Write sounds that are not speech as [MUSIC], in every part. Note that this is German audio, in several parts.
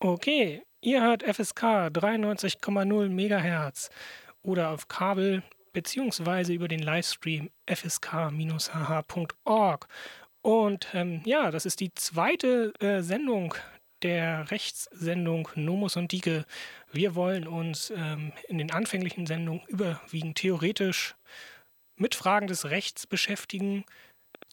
Okay, ihr hört FSK 93,0 MHz oder auf Kabel beziehungsweise über den Livestream fsk-hh.org. Und ähm, ja, das ist die zweite äh, Sendung der Rechtssendung Nomus und Dike. Wir wollen uns ähm, in den anfänglichen Sendungen überwiegend theoretisch mit Fragen des Rechts beschäftigen,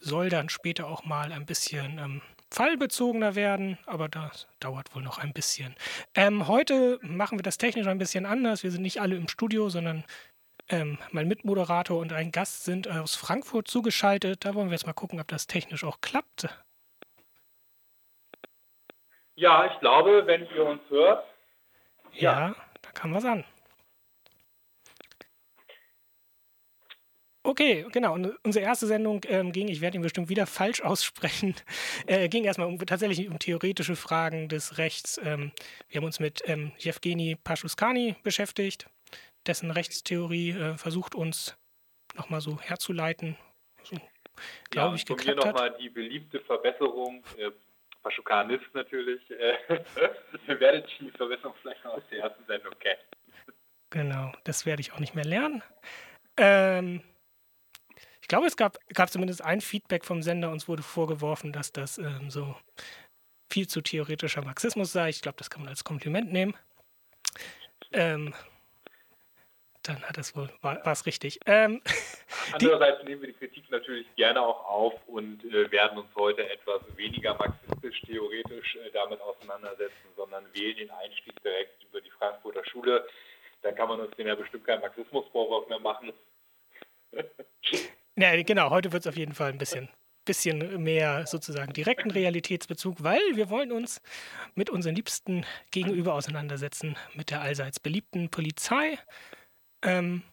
soll dann später auch mal ein bisschen ähm, fallbezogener werden, aber das dauert wohl noch ein bisschen. Ähm, heute machen wir das technisch ein bisschen anders. Wir sind nicht alle im Studio, sondern ähm, mein Mitmoderator und ein Gast sind aus Frankfurt zugeschaltet. Da wollen wir jetzt mal gucken, ob das technisch auch klappt. Ja, ich glaube, wenn ihr uns hört. Ja, ja da kann was an. Okay, genau. Und unsere erste Sendung ähm, ging, ich werde ihn bestimmt wieder falsch aussprechen, [LAUGHS] äh, ging erstmal um, tatsächlich um theoretische Fragen des Rechts. Ähm, wir haben uns mit ähm, Jewgeni Paschuskani beschäftigt, dessen Rechtstheorie äh, versucht uns nochmal so herzuleiten. So, glaube ja, ich, geklappt von mir nochmal die beliebte Verbesserung. Äh, Paschukanist natürlich. Äh, [LAUGHS] ihr werdet die Verbesserung vielleicht noch aus der ersten Sendung kennen. Genau, das werde ich auch nicht mehr lernen. Ähm, ich glaube, es gab, gab zumindest ein Feedback vom Sender. Uns wurde vorgeworfen, dass das ähm, so viel zu theoretischer Marxismus sei. Ich glaube, das kann man als Kompliment nehmen. Ähm, dann hat es wohl, war es richtig. Ähm, [LAUGHS] Andererseits nehmen wir die Kritik natürlich gerne auch auf und äh, werden uns heute etwas weniger marxistisch-theoretisch äh, damit auseinandersetzen, sondern wählen den Einstieg direkt über die Frankfurter Schule. Dann kann man uns den ja bestimmt keinen Marxismusvorwurf mehr machen. [LAUGHS] Ja, genau. Heute wird es auf jeden Fall ein bisschen, bisschen mehr sozusagen direkten Realitätsbezug, weil wir wollen uns mit unseren Liebsten gegenüber auseinandersetzen, mit der allseits beliebten Polizei. Ähm,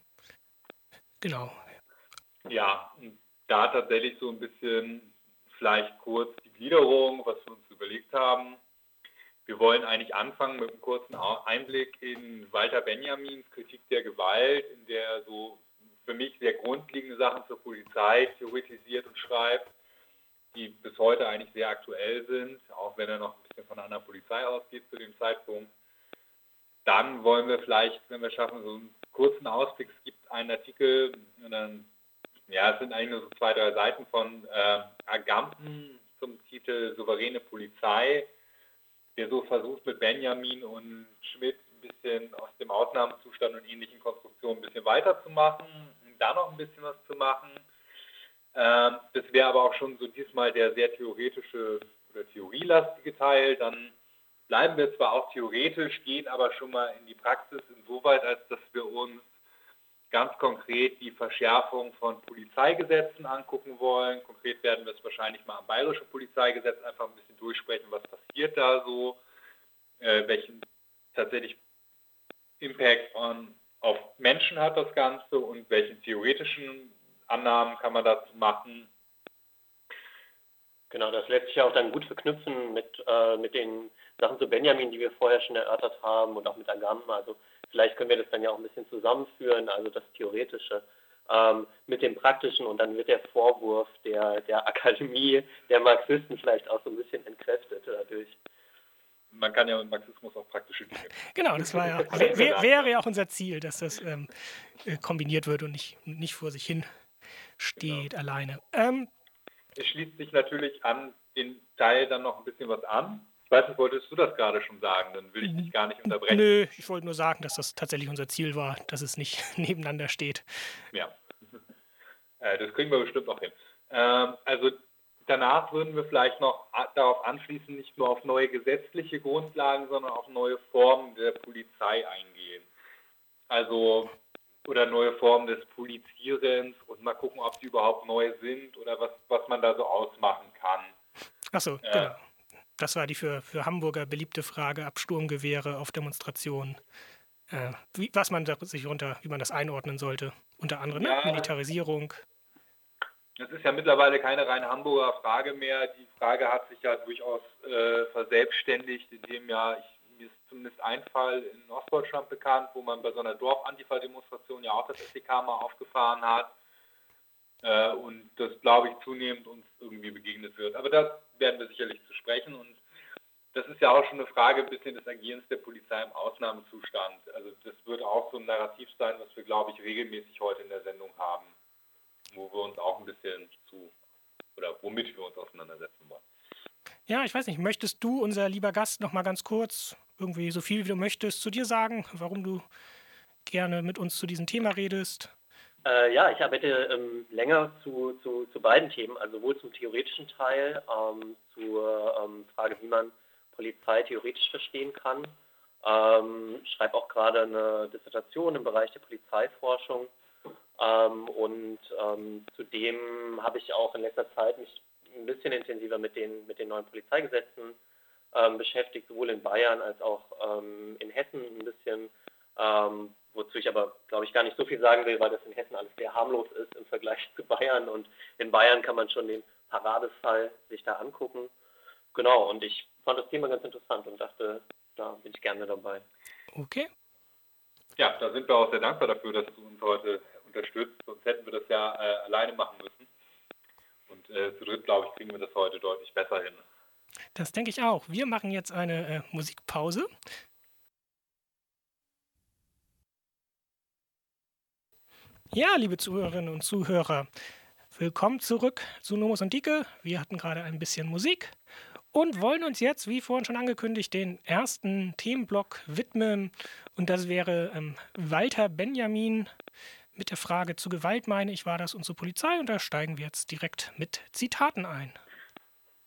genau. Ja, da tatsächlich so ein bisschen vielleicht kurz die Gliederung, was wir uns überlegt haben. Wir wollen eigentlich anfangen mit einem kurzen Einblick in Walter Benjamins Kritik der Gewalt, in der er so für mich sehr grundlegende Sachen zur Polizei theoretisiert und schreibt, die bis heute eigentlich sehr aktuell sind, auch wenn er noch ein bisschen von einer Polizei ausgeht zu dem Zeitpunkt. Dann wollen wir vielleicht, wenn wir schaffen, so einen kurzen Ausblick. Es gibt einen Artikel, dann, ja, es sind eigentlich nur so zwei, drei Seiten von äh, Agamben zum Titel Souveräne Polizei, der so versucht mit Benjamin und Schmidt bisschen aus dem Ausnahmezustand und ähnlichen Konstruktionen ein bisschen weiterzumachen, da noch ein bisschen was zu machen. Ähm, das wäre aber auch schon so diesmal der sehr theoretische oder theorielastige Teil. Dann bleiben wir zwar auch theoretisch, gehen aber schon mal in die Praxis insoweit, als dass wir uns ganz konkret die Verschärfung von Polizeigesetzen angucken wollen. Konkret werden wir es wahrscheinlich mal am bayerischen Polizeigesetz einfach ein bisschen durchsprechen, was passiert da so, äh, welchen tatsächlich Impact on, auf Menschen hat das Ganze und welche theoretischen Annahmen kann man dazu machen. Genau, das lässt sich auch dann gut verknüpfen mit, äh, mit den Sachen zu Benjamin, die wir vorher schon erörtert haben und auch mit Agam. Also vielleicht können wir das dann ja auch ein bisschen zusammenführen, also das Theoretische ähm, mit dem Praktischen und dann wird der Vorwurf der, der Akademie der Marxisten vielleicht auch so ein bisschen entkräftet dadurch man kann ja mit Marxismus auch praktische Dinge. Genau, das war ja, [LAUGHS] wär, wäre ja auch unser Ziel, dass das ähm, äh, kombiniert wird und nicht, nicht vor sich hin steht genau. alleine. Ähm, es schließt sich natürlich an den Teil dann noch ein bisschen was an. Ich weiß nicht, wolltest du das gerade schon sagen? Dann will ich dich gar nicht unterbrechen. Nö, ich wollte nur sagen, dass das tatsächlich unser Ziel war, dass es nicht [LAUGHS] nebeneinander steht. Ja, [LAUGHS] äh, das kriegen wir bestimmt noch hin. Ähm, also Danach würden wir vielleicht noch darauf anschließen, nicht nur auf neue gesetzliche Grundlagen, sondern auf neue Formen der Polizei eingehen. Also oder neue Formen des Polizierens und mal gucken, ob die überhaupt neu sind oder was, was man da so ausmachen kann. Achso, äh, genau. Das war die für, für Hamburger beliebte Frage ab Sturmgewehre auf Demonstrationen. Äh, wie, was man da sich unter, wie man das einordnen sollte. Unter anderem ne? ja, Militarisierung. Das ist ja mittlerweile keine reine Hamburger Frage mehr. Die Frage hat sich ja durchaus äh, verselbstständigt, indem ja, ich, mir ist zumindest ein Fall in Ostdeutschland bekannt, wo man bei so einer Dorf-Antifa-Demonstration ja auch das SDK mal aufgefahren hat. Äh, und das, glaube ich, zunehmend uns irgendwie begegnet wird. Aber das werden wir sicherlich zu sprechen. Und das ist ja auch schon eine Frage ein bisschen des Agierens der Polizei im Ausnahmezustand. Also das wird auch so ein Narrativ sein, was wir, glaube ich, regelmäßig heute in der Sendung haben, wo wir uns auch ein bisschen zu, oder womit wir uns auseinandersetzen wollen. Ja, ich weiß nicht, möchtest du, unser lieber Gast, noch mal ganz kurz irgendwie so viel wie du möchtest zu dir sagen, warum du gerne mit uns zu diesem Thema redest? Äh, ja, ich arbeite ähm, länger zu, zu, zu, beiden Themen, also sowohl zum theoretischen Teil, ähm, zur ähm, Frage, wie man Polizei theoretisch verstehen kann. Ähm, schreibe auch gerade eine Dissertation im Bereich der Polizeiforschung. Ähm, und ähm, zudem habe ich auch in letzter Zeit mich ein bisschen intensiver mit den, mit den neuen Polizeigesetzen ähm, beschäftigt, sowohl in Bayern als auch ähm, in Hessen ein bisschen, ähm, wozu ich aber, glaube ich, gar nicht so viel sagen will, weil das in Hessen alles sehr harmlos ist im Vergleich [LAUGHS] zu Bayern. Und in Bayern kann man schon den Paradefall sich da angucken. Genau, und ich fand das Thema ganz interessant und dachte, da bin ich gerne dabei. Okay. Ja, da sind wir auch sehr dankbar dafür, dass du uns heute unterstützt, sonst hätten wir das ja äh, alleine machen müssen. Und äh, zu dritt, glaube ich, kriegen wir das heute deutlich besser hin. Das denke ich auch. Wir machen jetzt eine äh, Musikpause. Ja, liebe Zuhörerinnen und Zuhörer, willkommen zurück zu Nomos und Dike. Wir hatten gerade ein bisschen Musik und wollen uns jetzt, wie vorhin schon angekündigt, den ersten Themenblock widmen. Und das wäre ähm, Walter Benjamin mit der Frage zu Gewalt, meine ich, war das und zur Polizei. Und da steigen wir jetzt direkt mit Zitaten ein.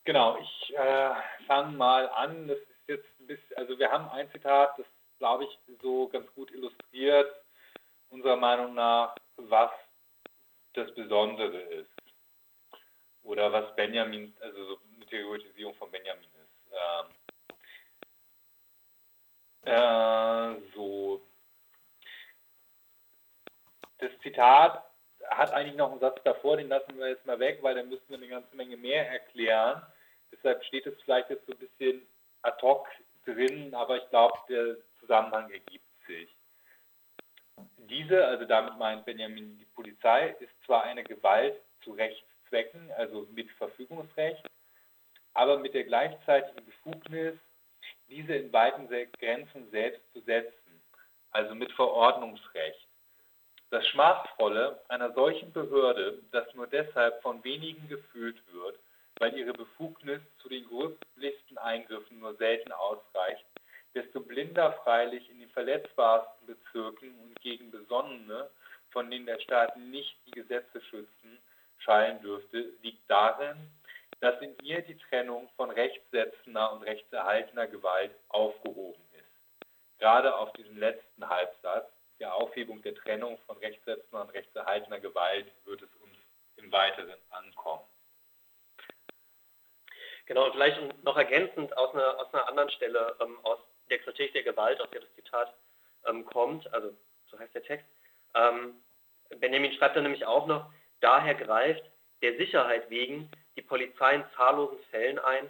Genau, ich äh, fange mal an. Das ist jetzt ein bisschen, also wir haben ein Zitat, das glaube ich so ganz gut illustriert, unserer Meinung nach, was das Besondere ist. Oder was Benjamin, also so eine Theoretisierung von Benjamin ist. Ähm, äh, so. Das Zitat hat eigentlich noch einen Satz davor, den lassen wir jetzt mal weg, weil dann müssen wir eine ganze Menge mehr erklären. Deshalb steht es vielleicht jetzt so ein bisschen ad hoc drin, aber ich glaube, der Zusammenhang ergibt sich. Diese, also damit meint Benjamin die Polizei, ist zwar eine Gewalt zu Rechtszwecken, also mit Verfügungsrecht, aber mit der gleichzeitigen Befugnis, diese in weiten Grenzen selbst zu setzen, also mit Verordnungsrecht. Das Schmachvolle einer solchen Behörde, das nur deshalb von wenigen gefühlt wird, weil ihre Befugnis zu den größtlichsten Eingriffen nur selten ausreicht, desto blinder freilich in den verletzbarsten Bezirken und gegen Besonnene, von denen der Staat nicht die Gesetze schützen, schallen dürfte, liegt darin, dass in ihr die Trennung von rechtssetzender und rechtserhaltener Gewalt aufgehoben ist. Gerade auf diesen letzten Halbsatz, der Aufhebung der Trennung von rechtssetzender und rechtserhaltener Gewalt, wird es uns im Weiteren ankommen. Genau, und vielleicht noch ergänzend aus einer, aus einer anderen Stelle, ähm, aus der Kritik der Gewalt, aus der das Zitat ähm, kommt, also so heißt der Text. Ähm, Benjamin schreibt dann nämlich auch noch, daher greift der Sicherheit wegen die Polizei in zahllosen Fällen ein,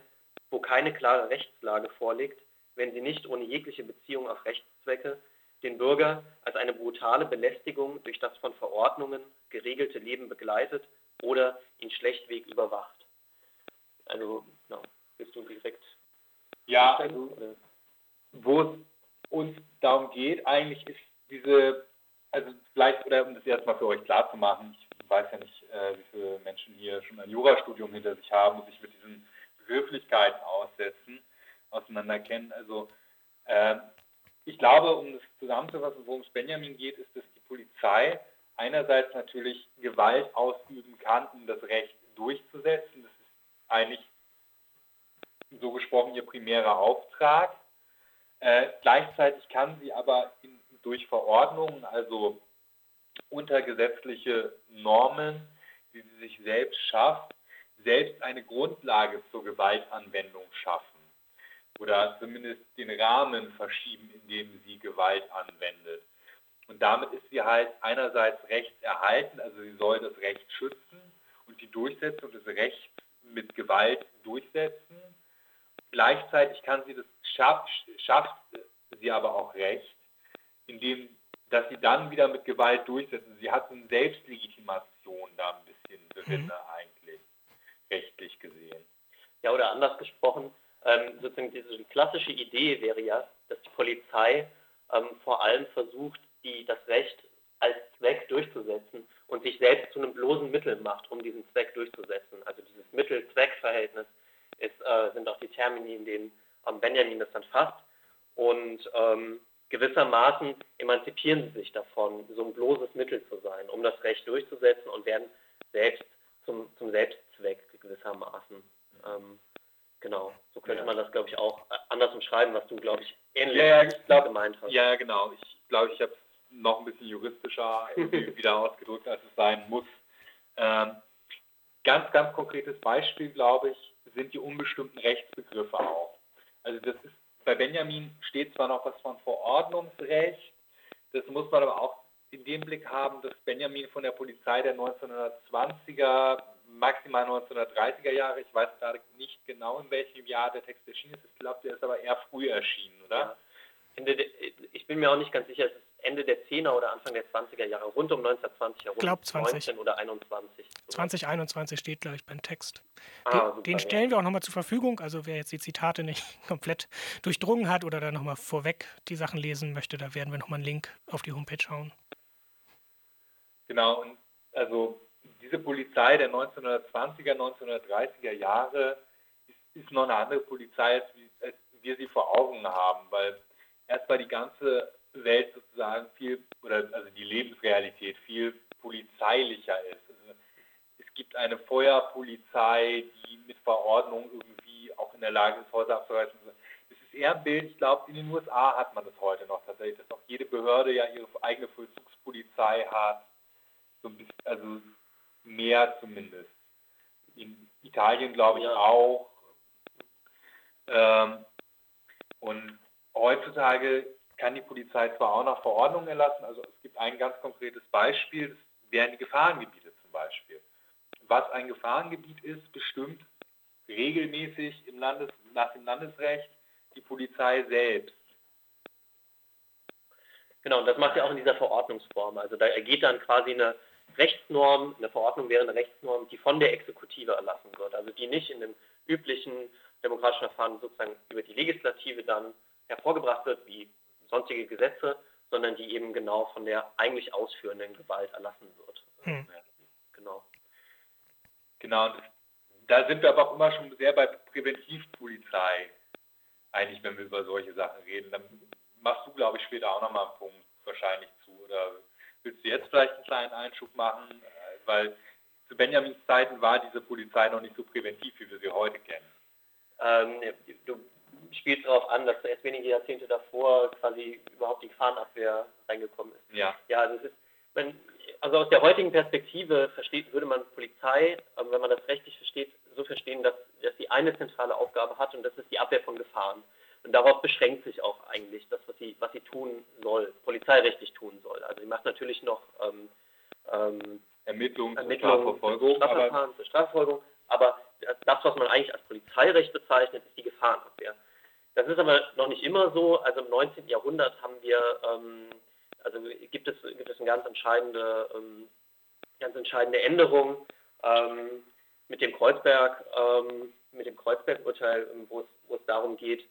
wo keine klare Rechtslage vorliegt, wenn sie nicht ohne jegliche Beziehung auf Rechtszwecke den Bürger als eine brutale Belästigung durch das von Verordnungen geregelte Leben begleitet oder ihn schlechtweg überwacht. Also, no, bist du direkt? Ja, also, wo es uns darum geht, eigentlich ist diese, also vielleicht, oder um das erstmal für euch klar zu machen, ich weiß ja nicht, äh, wie viele Menschen hier schon ein Jurastudium hinter sich haben und sich mit diesen Begrifflichkeiten aussetzen, auseinander kennen. Also äh, ich glaube, um das zusammenzufassen, worum es Benjamin geht, ist, dass die Polizei einerseits natürlich Gewalt ausüben kann, um das Recht durchzusetzen. Das ist eigentlich so gesprochen ihr primärer Auftrag. Äh, gleichzeitig kann sie aber in, durch Verordnungen, also unter gesetzliche Normen, die sie sich selbst schafft, selbst eine Grundlage zur Gewaltanwendung schaffen oder zumindest den Rahmen verschieben, in dem sie Gewalt anwendet. Und damit ist sie halt einerseits rechtserhalten, also sie soll das Recht schützen und die Durchsetzung des Rechts mit Gewalt durchsetzen. Gleichzeitig kann sie das schafft, schafft sie aber auch Recht, indem dass sie dann wieder mit Gewalt durchsetzen. Sie hat eine Selbstlegitimation da ein bisschen drin mhm. eigentlich, rechtlich gesehen. Ja, oder anders gesprochen, ähm, sozusagen diese klassische Idee wäre ja, dass die Polizei ähm, vor allem versucht, die, das Recht als Zweck durchzusetzen und sich selbst zu einem bloßen Mittel macht, um diesen Zweck durchzusetzen. Also dieses Mittel-Zweck-Verhältnis äh, sind auch die Termini, in denen ähm, Benjamin das dann fasst. Und ähm, gewissermaßen emanzipieren sie sich davon, so ein bloßes Mittel zu sein, um das Recht durchzusetzen und werden selbst zum, zum Selbstzweck gewissermaßen. Ähm, genau, so könnte ja. man das, glaube ich, auch äh, anders umschreiben, was du, glaube ich, ähnlich ja, ich glaub, gemeint hast. Ja, genau. Ich glaube, ich habe es noch ein bisschen juristischer [LAUGHS] wieder ausgedrückt, als es sein muss. Ähm, ganz, ganz konkretes Beispiel, glaube ich, sind die unbestimmten Rechtsbegriffe auch. Also das ist bei Benjamin steht zwar noch was von Verordnungsrecht, das muss man aber auch in dem Blick haben, dass Benjamin von der Polizei der 1920er, maximal 1930er Jahre, ich weiß gerade nicht genau, in welchem Jahr der Text erschienen ist, ich glaube, der ist aber eher früh erschienen, oder? Ja. Ich bin mir auch nicht ganz sicher, es ist Ende der 10er oder Anfang der 20er Jahre, rund um 1920 herum. Ich glaube 20. 19 oder 21. 2021 steht, glaube ich, beim Text. Ah, den, super, den, stellen ja. wir auch nochmal zur Verfügung. Also wer jetzt die Zitate nicht [LAUGHS] komplett durchdrungen hat oder da nochmal vorweg die Sachen lesen möchte, da werden wir nochmal einen Link auf die Homepage hauen. Genau, und also diese Polizei der 1920er, 1930er Jahre ist, ist noch eine andere Polizei, als, als wir sie vor Augen haben, weil erst mal die ganze Welt sozusagen viel, oder also die Lebensrealität viel polizeilicher ist. Also es gibt eine Feuerpolizei, die mit Verordnung irgendwie auch in der Lage ist, Häuser abzureißen. Es ist eher ein Bild, ich glaube, in den USA hat man das heute noch tatsächlich, dass auch jede Behörde ja ihre eigene Vollzugspolizei hat. So bisschen, also mehr zumindest. In Italien glaube ich ja. auch. Ähm, und heutzutage kann die Polizei zwar auch nach Verordnungen erlassen, also es gibt ein ganz konkretes Beispiel, das wären die Gefahrengebiete zum Beispiel. Was ein Gefahrengebiet ist, bestimmt regelmäßig im Landes, nach dem Landesrecht die Polizei selbst. Genau, und das macht ja auch in dieser Verordnungsform. Also da ergeht dann quasi eine Rechtsnorm, eine Verordnung wäre eine Rechtsnorm, die von der Exekutive erlassen wird. Also die nicht in dem üblichen demokratischen Verfahren sozusagen über die Legislative dann hervorgebracht wird, wie sonstige Gesetze, sondern die eben genau von der eigentlich ausführenden Gewalt erlassen wird. Hm. Genau. Genau, da sind wir aber auch immer schon sehr bei Präventivpolizei, eigentlich, wenn wir über solche Sachen reden. Dann machst du, glaube ich, später auch nochmal einen Punkt wahrscheinlich zu. Oder willst du jetzt vielleicht einen kleinen Einschub machen? Weil zu Benjamins Zeiten war diese Polizei noch nicht so präventiv, wie wir sie heute kennen. Ähm, du spielt darauf an, dass erst wenige Jahrzehnte davor quasi überhaupt die Gefahrenabwehr reingekommen ist. Ja. Ja, also es ist, wenn, also aus der heutigen Perspektive versteht, würde man Polizei, wenn man das rechtlich versteht, so verstehen, dass, dass sie eine zentrale Aufgabe hat und das ist die Abwehr von Gefahren. Und darauf beschränkt sich auch eigentlich das, was sie, was sie tun soll, polizeirechtlich tun soll. Also sie macht natürlich noch ähm, ähm, Ermittlungen, Ermittlungen Strafverfolgung, Strafverfahren zur Strafverfolgung, aber das, was man eigentlich als Polizeirecht bezeichnet, ist die Gefahrenabwehr. Das ist aber noch nicht immer so. Also im 19. Jahrhundert haben wir, ähm, also gibt es, gibt es eine ganz entscheidende, ähm, ganz entscheidende Änderung ähm, mit dem Kreuzberg, ähm, mit dem Kreuzberg-Urteil, wo es, wo es darum geht,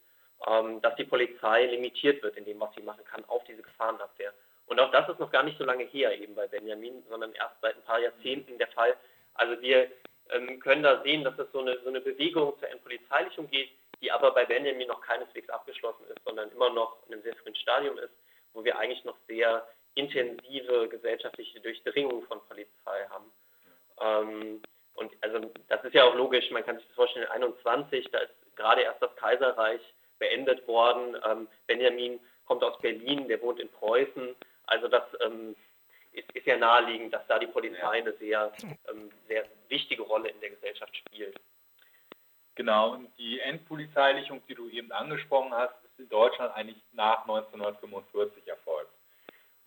ähm, dass die Polizei limitiert wird in dem, was sie machen kann, auf diese Gefahrenabwehr. Und auch das ist noch gar nicht so lange her eben bei Benjamin, sondern erst seit ein paar Jahrzehnten der Fall. Also wir ähm, können da sehen, dass es so eine, so eine Bewegung zur Entpolizeilichung geht, die aber bei Benjamin noch keineswegs abgeschlossen ist, sondern immer noch in einem sehr frühen Stadium ist, wo wir eigentlich noch sehr intensive gesellschaftliche Durchdringung von Polizei haben. Ähm, und also das ist ja auch logisch, man kann sich das vorstellen, 21, da ist gerade erst das Kaiserreich beendet worden. Ähm, Benjamin kommt aus Berlin, der wohnt in Preußen. Also das ähm, ist, ist, ja naheliegend, dass da die Polizei eine sehr, ähm, sehr wichtige Rolle in der Gesellschaft spielt. Genau, und die Endpolizeilichung, die du eben angesprochen hast, ist in Deutschland eigentlich nach 1945 erfolgt.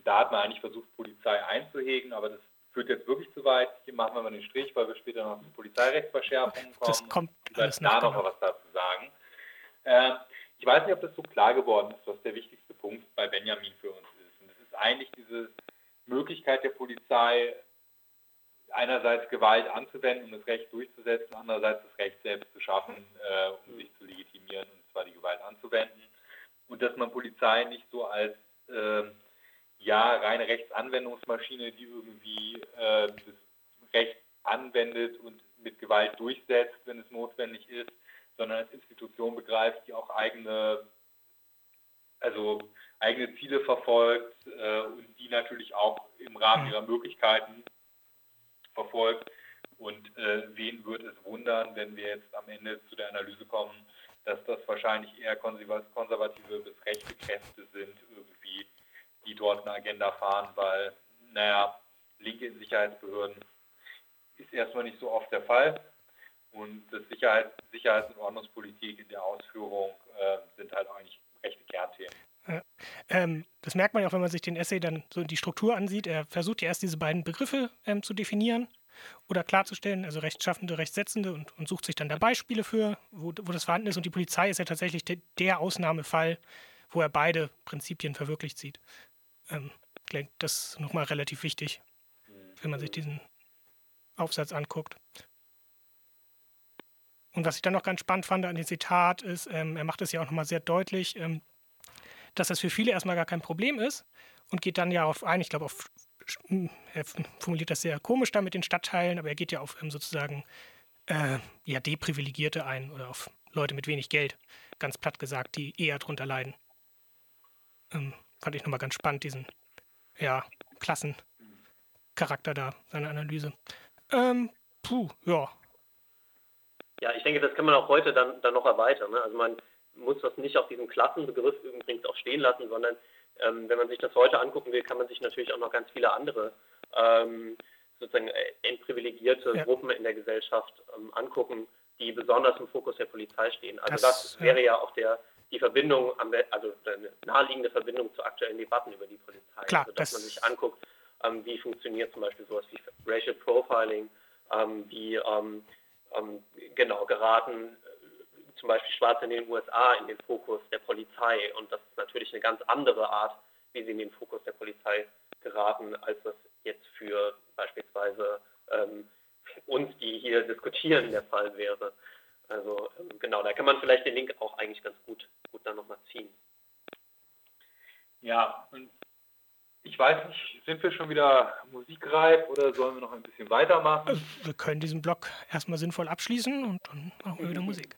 Da hat man eigentlich versucht, Polizei einzuhegen, aber das führt jetzt wirklich zu weit. Hier machen wir mal den Strich, weil wir später noch zu Polizeirechtsverschärfungen kommen. Das kommt alles da noch mal was dazu sagen. Äh, ich weiß nicht, ob das so klar geworden ist, was der wichtigste Punkt bei Benjamin für uns ist. Und das ist eigentlich diese Möglichkeit der Polizei, einerseits Gewalt anzuwenden, um das Recht durchzusetzen, andererseits das Recht selbst zu schaffen, äh, um sich zu legitimieren, und zwar die Gewalt anzuwenden. Und dass man Polizei nicht so als äh, ja, reine Rechtsanwendungsmaschine, die irgendwie äh, das Recht anwendet und mit Gewalt durchsetzt, wenn es notwendig ist, sondern als Institution begreift, die auch eigene, also eigene Ziele verfolgt äh, und die natürlich auch im Rahmen mhm. ihrer Möglichkeiten verfolgt. Und äh, wen wird es wundern, wenn wir jetzt am Ende zu der Analyse kommen, dass das wahrscheinlich eher konservative bis rechte Kräfte sind, irgendwie, die dort eine Agenda fahren, weil, naja, linke Sicherheitsbehörden ist erstmal nicht so oft der Fall. Und das Sicherheit, Sicherheits- und Ordnungspolitik in der Ausführung äh, sind halt eigentlich rechte Kernthemen. Ja. Ähm, das merkt man ja auch, wenn man sich den Essay dann so in die Struktur ansieht. Er versucht ja erst diese beiden Begriffe ähm, zu definieren oder klarzustellen, also Rechtschaffende, Rechtssetzende und, und, sucht sich dann da Beispiele für, wo, wo, das vorhanden ist. Und die Polizei ist ja tatsächlich de, der Ausnahmefall, wo er beide Prinzipien verwirklicht sieht. Ähm, das ist nochmal relativ wichtig, wenn man sich diesen Aufsatz anguckt. Und was ich dann noch ganz spannend fand an dem Zitat ist, ähm, er macht es ja auch nochmal sehr deutlich, ähm, dass das für viele erstmal gar kein Problem ist und geht dann ja auf ein, ich glaube, auf, er formuliert das sehr komisch da mit den Stadtteilen, aber er geht ja auf ähm, sozusagen äh, ja, Deprivilegierte ein oder auf Leute mit wenig Geld, ganz platt gesagt, die eher drunter leiden. Ähm, fand ich nochmal ganz spannend, diesen ja, Klassencharakter da, seine Analyse. Ähm, puh, ja. Ja, ich denke, das kann man auch heute dann, dann noch erweitern. Ne? Also man muss das nicht auf diesem Klassenbegriff übrigens auch stehen lassen, sondern ähm, wenn man sich das heute angucken will, kann man sich natürlich auch noch ganz viele andere ähm, sozusagen äh, entprivilegierte ja. Gruppen in der Gesellschaft ähm, angucken, die besonders im Fokus der Polizei stehen. Also das, das wäre ja. auch der, die Verbindung, also eine naheliegende Verbindung zu aktuellen Debatten über die Polizei. Klar, also dass das man sich anguckt, ähm, wie funktioniert zum Beispiel sowas wie Racial Profiling, ähm, wie ähm genau geraten äh, zum Beispiel Schwarze in den USA in den Fokus der Polizei und das ist natürlich eine ganz andere Art, wie sie in den Fokus der Polizei geraten, als das jetzt für beispielsweise ähm, uns, die hier diskutieren, der Fall wäre. Also ähm, genau, da kann man vielleicht den Link auch eigentlich ganz gut, gut dann nochmal ziehen. Ja, und ich weiß nicht, sind wir schon wieder musikreif oder sollen wir noch ein bisschen weitermachen? Äh, wir können diesen Blog erstmal sinnvoll abschließen und dann machen wir wieder Musik.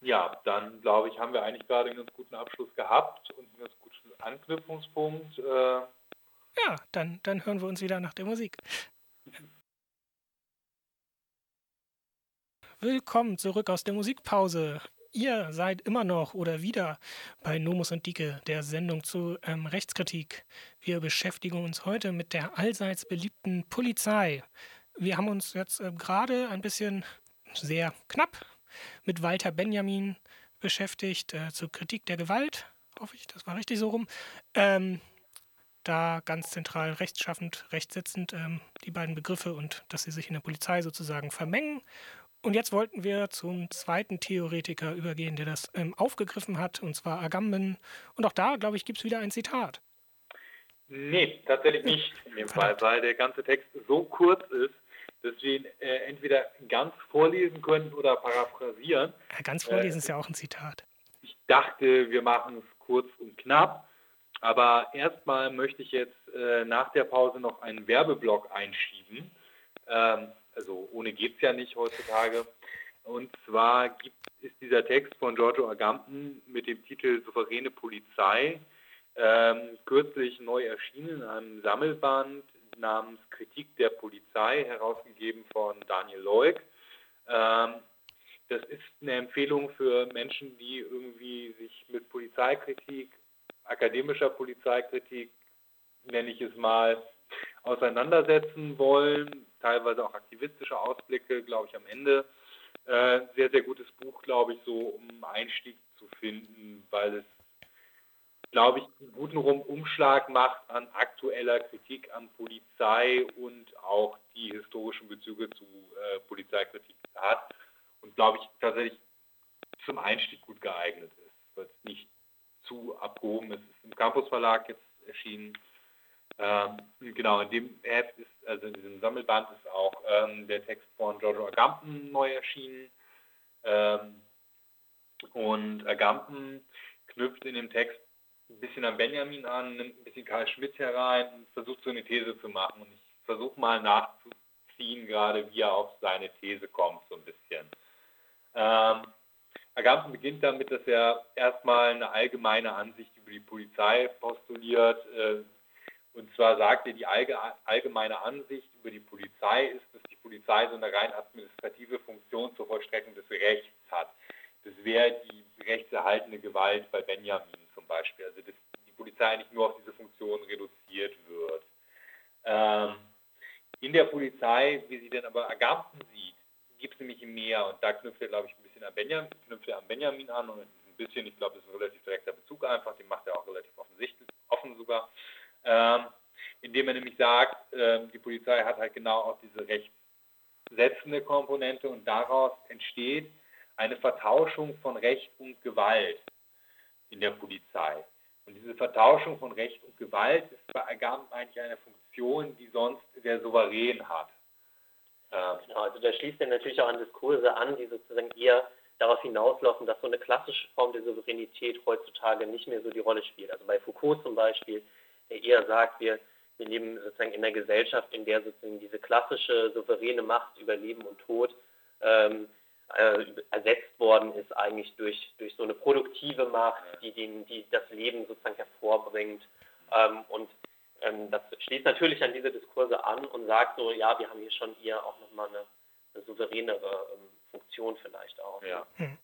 Ja, dann glaube ich, haben wir eigentlich gerade einen ganz guten Abschluss gehabt und einen ganz guten Anknüpfungspunkt. Äh ja, dann, dann hören wir uns wieder nach der Musik. Willkommen zurück aus der Musikpause. Ihr seid immer noch oder wieder bei Nomus und Dike, der Sendung zu ähm, Rechtskritik. Wir beschäftigen uns heute mit der allseits beliebten Polizei. Wir haben uns jetzt äh, gerade ein bisschen sehr knapp mit Walter Benjamin beschäftigt äh, zur Kritik der Gewalt. Hoffe ich, das war richtig so rum. Ähm, da ganz zentral rechtschaffend, rechtssitzend ähm, die beiden Begriffe und dass sie sich in der Polizei sozusagen vermengen und jetzt wollten wir zum zweiten Theoretiker übergehen, der das ähm, aufgegriffen hat, und zwar Agamben. Und auch da, glaube ich, gibt es wieder ein Zitat. Nee, tatsächlich nicht in dem Fall, weil der ganze Text so kurz ist, dass wir ihn äh, entweder ganz vorlesen können oder paraphrasieren. Ja, ganz vorlesen äh, ist ja auch ein Zitat. Ich dachte, wir machen es kurz und knapp. Aber erstmal möchte ich jetzt äh, nach der Pause noch einen Werbeblock einschieben. Ähm, also ohne geht es ja nicht heutzutage. Und zwar gibt, ist dieser Text von Giorgio Agamben mit dem Titel Souveräne Polizei ähm, kürzlich neu erschienen in einem Sammelband namens Kritik der Polizei, herausgegeben von Daniel Leuk. Ähm, das ist eine Empfehlung für Menschen, die irgendwie sich mit Polizeikritik, akademischer Polizeikritik, nenne ich es mal, auseinandersetzen wollen, teilweise auch aktivistische Ausblicke, glaube ich, am Ende. Äh, sehr, sehr gutes Buch, glaube ich, so um Einstieg zu finden, weil es, glaube ich, einen guten Umschlag macht an aktueller Kritik an Polizei und auch die historischen Bezüge zu äh, Polizeikritik hat und, glaube ich, tatsächlich zum Einstieg gut geeignet ist, weil es nicht zu abgehoben ist. Es ist im Campus Verlag jetzt erschienen. Ähm, genau, in dem Heft ist also in diesem Sammelband ist auch ähm, der Text von Giorgio Agamben neu erschienen. Ähm, und Agamben knüpft in dem Text ein bisschen an Benjamin an, nimmt ein bisschen Karl Schmidt herein und versucht so eine These zu machen. Und ich versuche mal nachzuziehen, gerade wie er auf seine These kommt, so ein bisschen. Ähm, Agamben beginnt damit, dass er erstmal eine allgemeine Ansicht über die Polizei postuliert. Äh, und zwar sagt er, die allgemeine Ansicht über die Polizei ist, dass die Polizei so eine rein administrative Funktion zur Vollstreckung des Rechts hat. Das wäre die rechtserhaltende Gewalt bei Benjamin zum Beispiel. Also dass die Polizei nicht nur auf diese Funktion reduziert wird. Ähm, in der Polizei, wie sie denn aber Agamben sieht, gibt es nämlich mehr. Und da knüpft er, glaube ich, ein bisschen an Benjamin, knüpft er an Benjamin an und ein bisschen, ich glaube, das ist ein relativ direkter Bezug einfach, den macht er auch relativ offensichtlich, offen sogar, indem er nämlich sagt, äh, die Polizei hat halt genau auch diese rechtssetzende Komponente und daraus entsteht eine Vertauschung von Recht und Gewalt in der Polizei. Und diese Vertauschung von Recht und Gewalt ist bei Agam eigentlich eine Funktion, die sonst der Souverän hat. Ähm, genau, also da schließt er natürlich auch an Diskurse an, die sozusagen eher darauf hinauslaufen, dass so eine klassische Form der Souveränität heutzutage nicht mehr so die Rolle spielt. Also bei Foucault zum Beispiel, der eher sagt, wir, wir leben sozusagen in einer Gesellschaft, in der sozusagen diese klassische souveräne Macht über Leben und Tod ähm, äh, ersetzt worden ist eigentlich durch, durch so eine produktive Macht, die, den, die das Leben sozusagen hervorbringt. Ähm, und ähm, das schließt natürlich an diese Diskurse an und sagt so, ja, wir haben hier schon eher auch nochmal eine, eine souveränere ähm, Funktion vielleicht auch. Ja. Hm.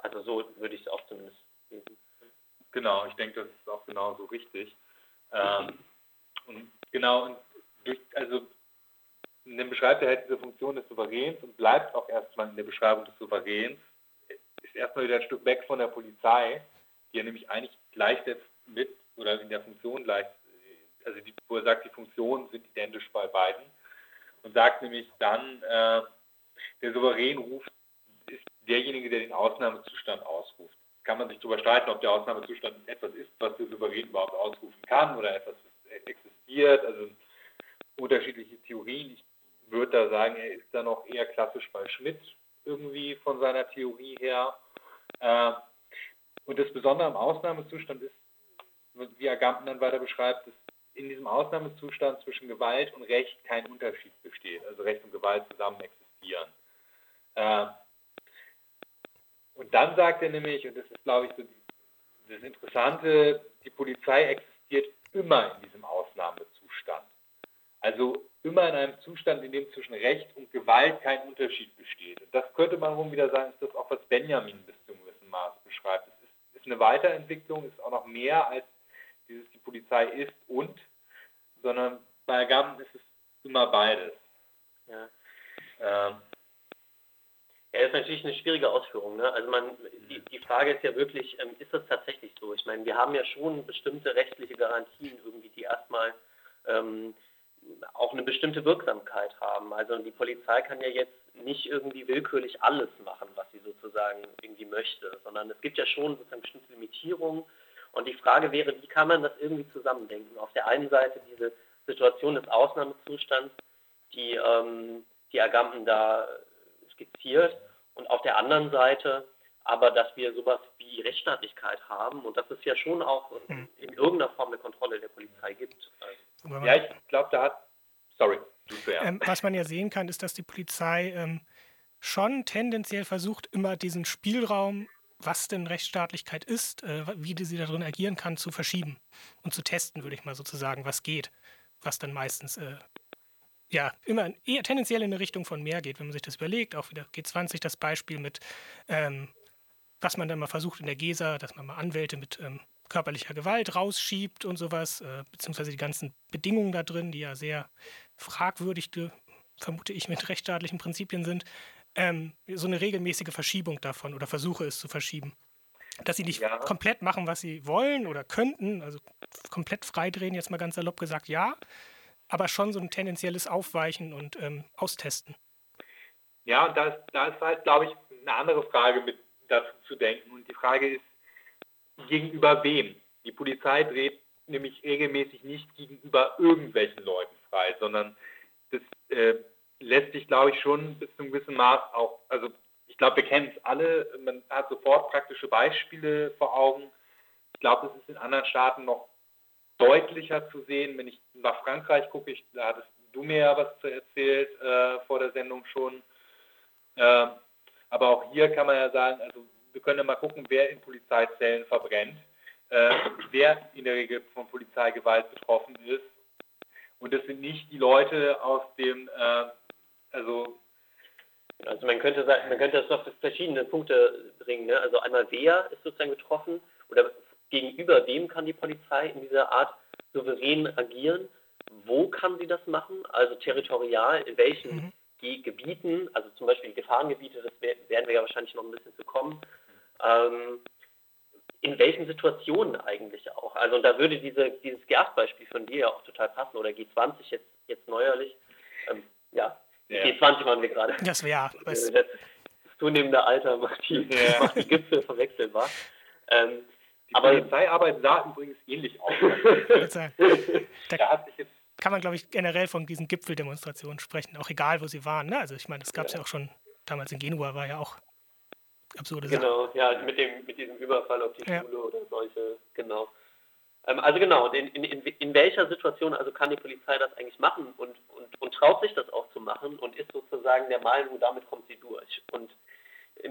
Also so würde ich es auch zumindest lesen. Genau, ich denke, das ist auch genau so richtig. Ähm, und genau, und durch, also dann beschreibt er halt diese Funktion des Souveräns und bleibt auch erstmal in der Beschreibung des Souveräns, ist erstmal wieder ein Stück weg von der Polizei, die er nämlich eigentlich gleichsetzt mit oder in der Funktion gleich, also die, wo er sagt, die Funktionen sind identisch bei beiden und sagt nämlich dann, äh, der Souverän ruft, ist derjenige, der den Ausnahmezustand ausruft. Kann man sich darüber streiten, ob der Ausnahmezustand etwas ist, was der Souverän überhaupt ausrufen kann oder etwas existiert. Also unterschiedliche Theorien. Ich würde da sagen, er ist da noch eher klassisch bei Schmidt irgendwie von seiner Theorie her. Äh, und das Besondere am Ausnahmezustand ist, wie Agamben dann weiter beschreibt, dass in diesem Ausnahmezustand zwischen Gewalt und Recht kein Unterschied besteht, also Recht und Gewalt zusammen existieren. Und dann sagt er nämlich, und das ist, glaube ich, so das Interessante, die Polizei existiert immer in diesem Ausnahmezustand. Also immer in einem Zustand, in dem zwischen Recht und Gewalt kein Unterschied besteht. Und das könnte man wohl wieder sagen, ist das auch, was Benjamin bis zu einem gewissen Maß beschreibt. Es ist, ist eine Weiterentwicklung, ist auch noch mehr als dieses, die Polizei ist und, sondern bei Gaben ist es immer beides. Ja. Ähm, ja, das ist natürlich eine schwierige Ausführung. Ne? Also man, die, die Frage ist ja wirklich, ähm, ist das tatsächlich so? Ich meine, wir haben ja schon bestimmte rechtliche Garantien irgendwie, die erstmal ähm, auch eine bestimmte Wirksamkeit haben. Also die Polizei kann ja jetzt nicht irgendwie willkürlich alles machen, was sie sozusagen irgendwie möchte, sondern es gibt ja schon sozusagen bestimmte Limitierungen. Und die Frage wäre, wie kann man das irgendwie zusammendenken? Auf der einen Seite diese Situation des Ausnahmezustands, die, ähm, die Agamben da skizziert, und auf der anderen Seite aber, dass wir sowas wie Rechtsstaatlichkeit haben und dass es ja schon auch hm. in irgendeiner Form eine Kontrolle der Polizei gibt. Also, ja, ich glaube, da hat, sorry. Ähm, was man ja sehen kann, ist, dass die Polizei ähm, schon tendenziell versucht, immer diesen Spielraum, was denn Rechtsstaatlichkeit ist, äh, wie sie darin agieren kann, zu verschieben und zu testen, würde ich mal sozusagen, was geht, was dann meistens äh, ja, immer eher tendenziell in eine Richtung von mehr geht, wenn man sich das überlegt. Auch wieder G20 das Beispiel mit, ähm, was man dann mal versucht in der GESA, dass man mal Anwälte mit ähm, körperlicher Gewalt rausschiebt und sowas, äh, beziehungsweise die ganzen Bedingungen da drin, die ja sehr fragwürdig, vermute ich, mit rechtsstaatlichen Prinzipien sind, ähm, so eine regelmäßige Verschiebung davon oder versuche es zu verschieben. Dass sie nicht ja. komplett machen, was sie wollen oder könnten, also komplett freidrehen, jetzt mal ganz salopp gesagt, ja, aber schon so ein tendenzielles Aufweichen und ähm, Austesten. Ja, und da ist, da ist halt, glaube ich, eine andere Frage mit dazu zu denken. Und die Frage ist, gegenüber wem? Die Polizei dreht nämlich regelmäßig nicht gegenüber irgendwelchen Leuten frei, sondern das äh, lässt sich, glaube ich, schon bis zu einem gewissen Maß auch, also ich glaube, wir kennen es alle, man hat sofort praktische Beispiele vor Augen. Ich glaube, es ist in anderen Staaten noch deutlicher zu sehen. Wenn ich nach Frankreich gucke, ich, da hattest du mir ja was zu erzählt äh, vor der Sendung schon. Äh, aber auch hier kann man ja sagen, also wir können ja mal gucken, wer in Polizeizellen verbrennt, äh, wer in der Regel von Polizeigewalt betroffen ist. Und das sind nicht die Leute aus dem, äh, also also man könnte sagen, man könnte das auf verschiedene Punkte bringen. Ne? Also einmal wer ist sozusagen betroffen oder gegenüber wem kann die Polizei in dieser Art souverän agieren? Wo kann sie das machen? Also territorial, in welchen mhm. Gebieten, also zum Beispiel die Gefahrengebiete, das werden wir ja wahrscheinlich noch ein bisschen zu kommen. Ähm, in welchen Situationen eigentlich auch? Also und da würde diese, dieses G8-Beispiel von dir ja auch total passen oder G20 jetzt, jetzt neuerlich. Ähm, ja, ja. G20 waren wir gerade. Das wäre [LAUGHS] das, das zunehmende Alter macht die, ja. macht die Gipfel verwechselbar. Ähm, die aber Polizeiarbeit sah übrigens ähnlich aus. [LAUGHS] da, da hat sich jetzt kann man, glaube ich, generell von diesen Gipfeldemonstrationen sprechen, auch egal, wo sie waren. Ne? Also ich meine, das gab es ja. ja. auch schon damals in Genua, war ja auch absurde Sache. Genau, ja, mit, dem, mit diesem Überfall auf die ja. Schule oder solche, genau. Ähm, also genau, in, in, in, welcher Situation also kann die Polizei das eigentlich machen und, und, und traut sich das auch zu machen und ist sozusagen der Meinung, damit kommt sie durch. Und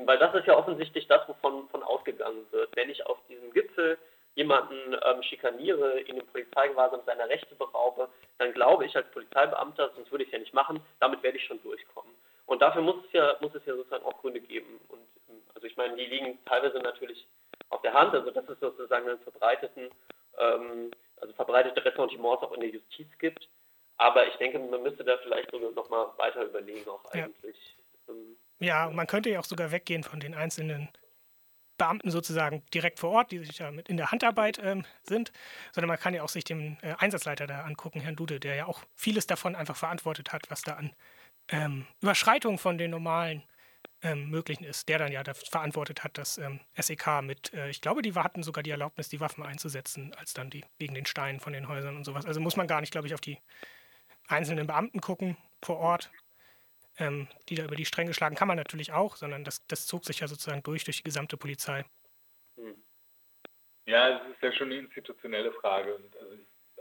weil das ist ja offensichtlich das, wovon von ausgegangen wird. Wenn ich auf diesem Gipfel jemanden ähm, schikaniere, ihn im Polizeigewahrsam seiner Rechte beraube, dann glaube ich als Polizeibeamter, sonst würde ich es ja nicht machen, damit werde ich schon durchkommen. Und dafür muss es ja, muss es ja sozusagen auch Gründe geben. Und ähm, also ich meine, die liegen teilweise natürlich auf der Hand, also dass es sozusagen einen verbreiteten, ähm, also verbreitete Ressentiments auch in der Justiz gibt. Aber ich denke, man müsste da vielleicht sogar noch mal weiter überlegen auch eigentlich. Ja. Ähm, ja, man könnte ja auch sogar weggehen von den einzelnen Beamten sozusagen direkt vor Ort, die sich ja mit in der Handarbeit ähm, sind, sondern man kann ja auch sich den äh, Einsatzleiter da angucken, Herrn Dude, der ja auch vieles davon einfach verantwortet hat, was da an ähm, Überschreitung von den normalen ähm, Möglichen ist, der dann ja verantwortet hat, dass ähm, SEK mit, äh, ich glaube, die hatten sogar die Erlaubnis, die Waffen einzusetzen, als dann die wegen den Steinen von den Häusern und sowas. Also muss man gar nicht, glaube ich, auf die einzelnen Beamten gucken vor Ort, ähm, die da über die Stränge schlagen, kann man natürlich auch, sondern das, das zog sich ja sozusagen durch, durch die gesamte Polizei. Hm. Ja, es ist ja schon eine institutionelle Frage. Und also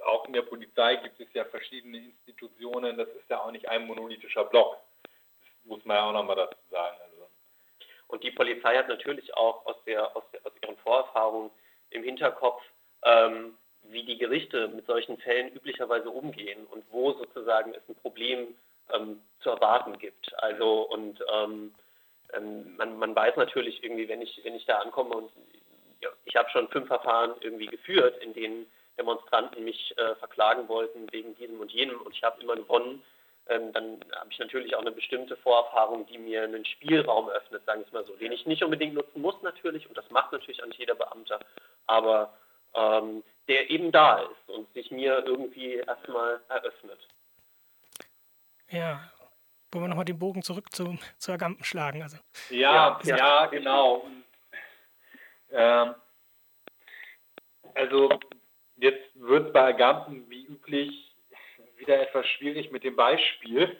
auch in der Polizei gibt es ja verschiedene Institutionen. Das ist ja auch nicht ein monolithischer Block. Das muss man ja auch nochmal dazu sagen. Also. Und die Polizei hat natürlich auch aus, der, aus, der, aus ihren Vorerfahrungen im Hinterkopf, ähm, wie die Gerichte mit solchen Fällen üblicherweise umgehen und wo sozusagen es ein Problem gibt ähm, zu erwarten gibt. Also und ähm, ähm, man, man weiß natürlich irgendwie, wenn ich, wenn ich da ankomme und ja, ich habe schon fünf Verfahren irgendwie geführt, in denen Demonstranten mich äh, verklagen wollten wegen diesem und jenem und ich habe immer gewonnen, ähm, dann habe ich natürlich auch eine bestimmte Vorerfahrung, die mir einen Spielraum öffnet, sagen wir mal so, den ich nicht unbedingt nutzen muss natürlich und das macht natürlich auch nicht jeder Beamter, aber ähm, der eben da ist und sich mir irgendwie erstmal eröffnet. Ja, wollen wir nochmal den Bogen zurück zu, zu Agamben schlagen? Also, ja, ja, ja genau. Ähm, also jetzt wird es bei Agamben wie üblich wieder etwas schwierig mit dem Beispiel.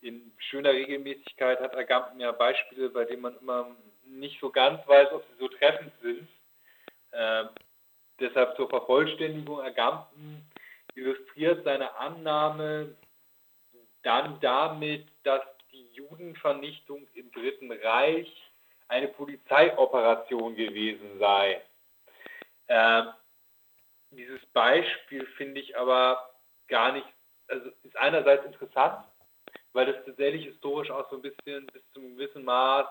In schöner Regelmäßigkeit hat Agamben ja Beispiele, bei denen man immer nicht so ganz weiß, ob sie so treffend sind. Ähm, deshalb zur Vervollständigung Agamben illustriert seine Annahme, dann damit, dass die Judenvernichtung im Dritten Reich eine Polizeioperation gewesen sei. Ähm, dieses Beispiel finde ich aber gar nicht, also ist einerseits interessant, weil das tatsächlich historisch auch so ein bisschen bis zu einem gewissen Maß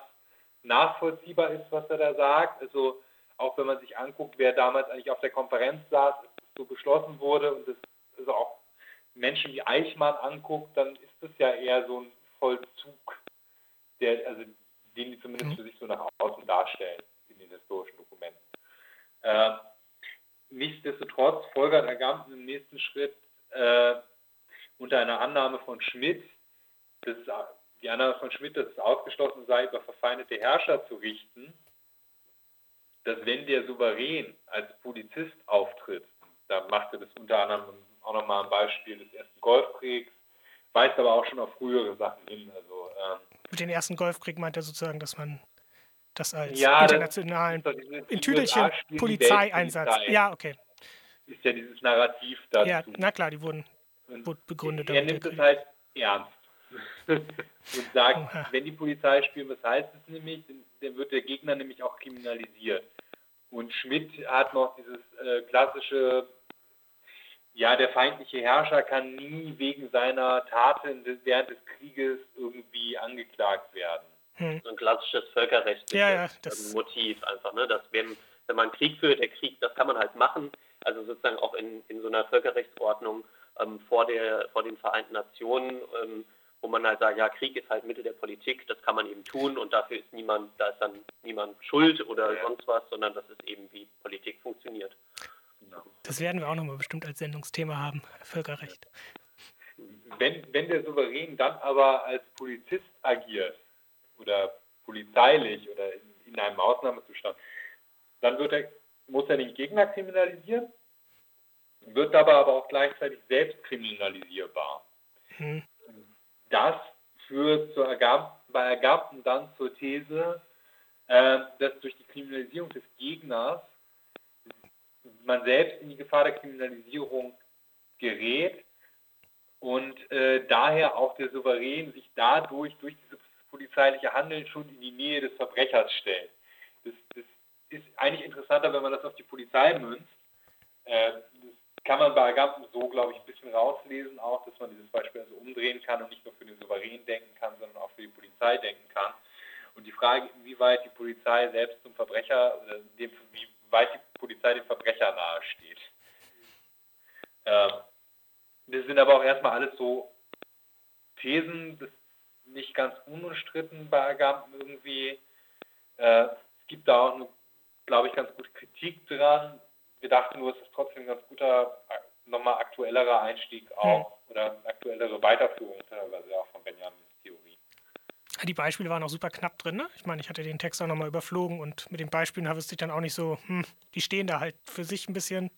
nachvollziehbar ist, was er da sagt. Also auch wenn man sich anguckt, wer damals eigentlich auf der Konferenz saß, so beschlossen wurde und das also auch Menschen wie Eichmann anguckt, dann ist es ja eher so ein Vollzug, der, also den die zumindest mhm. für sich so nach außen darstellen in den historischen Dokumenten. Äh, nichtsdestotrotz folgert Agamben im nächsten Schritt äh, unter einer Annahme von Schmidt, dass die Annahme von Schmidt, dass es ausgeschlossen sei, über verfeindete Herrscher zu richten, dass wenn der Souverän als Polizist auftritt, da machte das unter anderem auch nochmal ein Beispiel des ersten Golfkriegs, weist aber auch schon auf frühere Sachen hin. Also, ähm, Mit dem ersten Golfkrieg meint er sozusagen, dass man das als ja, internationalen das in Tüdelchen Polizeieinsatz. Ja, okay. Ist ja dieses Narrativ dazu. Ja, na klar, die wurden, wurden begründet. Er nimmt es halt ernst [LAUGHS] und sagt, Oha. wenn die Polizei spielt, was heißt es nämlich? Dann wird der Gegner nämlich auch kriminalisiert. Und Schmidt hat noch dieses äh, klassische, ja, der feindliche Herrscher kann nie wegen seiner Taten während des Krieges irgendwie angeklagt werden. Hm. So ein klassisches völkerrechtliches ja, ja, Motiv einfach, ne? dass wenn, wenn man Krieg führt, der Krieg, das kann man halt machen, also sozusagen auch in, in so einer Völkerrechtsordnung ähm, vor, der, vor den Vereinten Nationen ähm, wo man halt sagt, ja, Krieg ist halt Mittel der Politik, das kann man eben tun und dafür ist niemand, da ist dann niemand schuld oder ja. sonst was, sondern das ist eben, wie Politik funktioniert. Genau. Das werden wir auch nochmal bestimmt als Sendungsthema haben, Völkerrecht. Wenn, wenn der Souverän dann aber als Polizist agiert oder polizeilich oder in, in einem Ausnahmezustand, dann er, muss er den Gegner kriminalisieren, wird dabei aber auch gleichzeitig selbst kriminalisierbar. Hm das führt zur ergab, bei Ergabten dann zur These, äh, dass durch die Kriminalisierung des Gegners man selbst in die Gefahr der Kriminalisierung gerät und äh, daher auch der Souverän sich dadurch durch dieses polizeiliche Handeln schon in die Nähe des Verbrechers stellt. Das, das ist eigentlich interessanter, wenn man das auf die Polizei münzt. Äh, kann man bei Agamben so, glaube ich, ein bisschen rauslesen, auch, dass man dieses Beispiel also umdrehen kann und nicht nur für den Souverän denken kann, sondern auch für die Polizei denken kann. Und die Frage, inwieweit die Polizei selbst zum Verbrecher, oder dem, wie weit die Polizei dem Verbrecher nahesteht. Ähm, das sind aber auch erstmal alles so Thesen, das ist nicht ganz unumstritten bei Agamben irgendwie. Äh, es gibt da auch, glaube ich, ganz gute Kritik dran, wir dachten nur, es ist trotzdem ein ganz guter, nochmal aktuellerer Einstieg auch hm. oder aktuellere Weiterführung teilweise auch von Benjamins Theorie. Die Beispiele waren auch super knapp drin. Ne? Ich meine, ich hatte den Text auch nochmal überflogen und mit den Beispielen habe ich dann auch nicht so, hm, die stehen da halt für sich ein bisschen.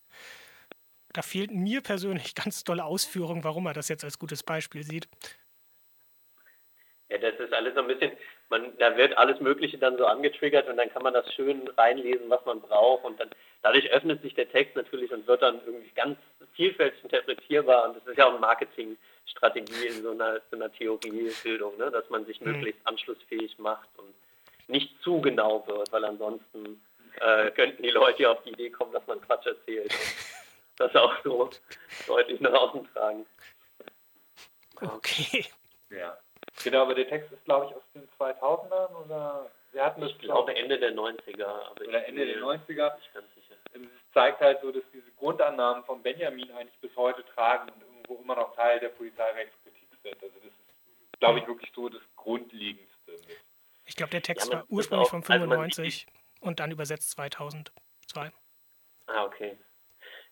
Da fehlten mir persönlich [LAUGHS] ganz tolle Ausführungen, warum er das jetzt als gutes Beispiel sieht. Ja, das ist alles so ein bisschen, man, da wird alles Mögliche dann so angetriggert und dann kann man das schön reinlesen, was man braucht und dann dadurch öffnet sich der Text natürlich und wird dann irgendwie ganz vielfältig interpretierbar und das ist ja auch eine Marketingstrategie in so einer, so einer Theoriebildung, ne? dass man sich mhm. möglichst anschlussfähig macht und nicht zu genau wird, weil ansonsten äh, könnten die Leute auf die Idee kommen, dass man Quatsch erzählt und [LAUGHS] das auch so deutlich nach außen tragen. Okay. Ja. Genau, aber der Text ist, glaube ich, aus den 2000ern oder wir hatten das, ich glaube, Ende der 90er. oder Ende der 90er. Nicht ganz sicher. Es zeigt halt so, dass diese Grundannahmen von Benjamin eigentlich bis heute tragen und irgendwo immer noch Teil der Polizeirechtskritik sind. Also das ist, glaube ich, wirklich so das Grundlegendste. Ich glaube, der Text ja, war ursprünglich von 95 also und dann übersetzt 2002. Ah, okay.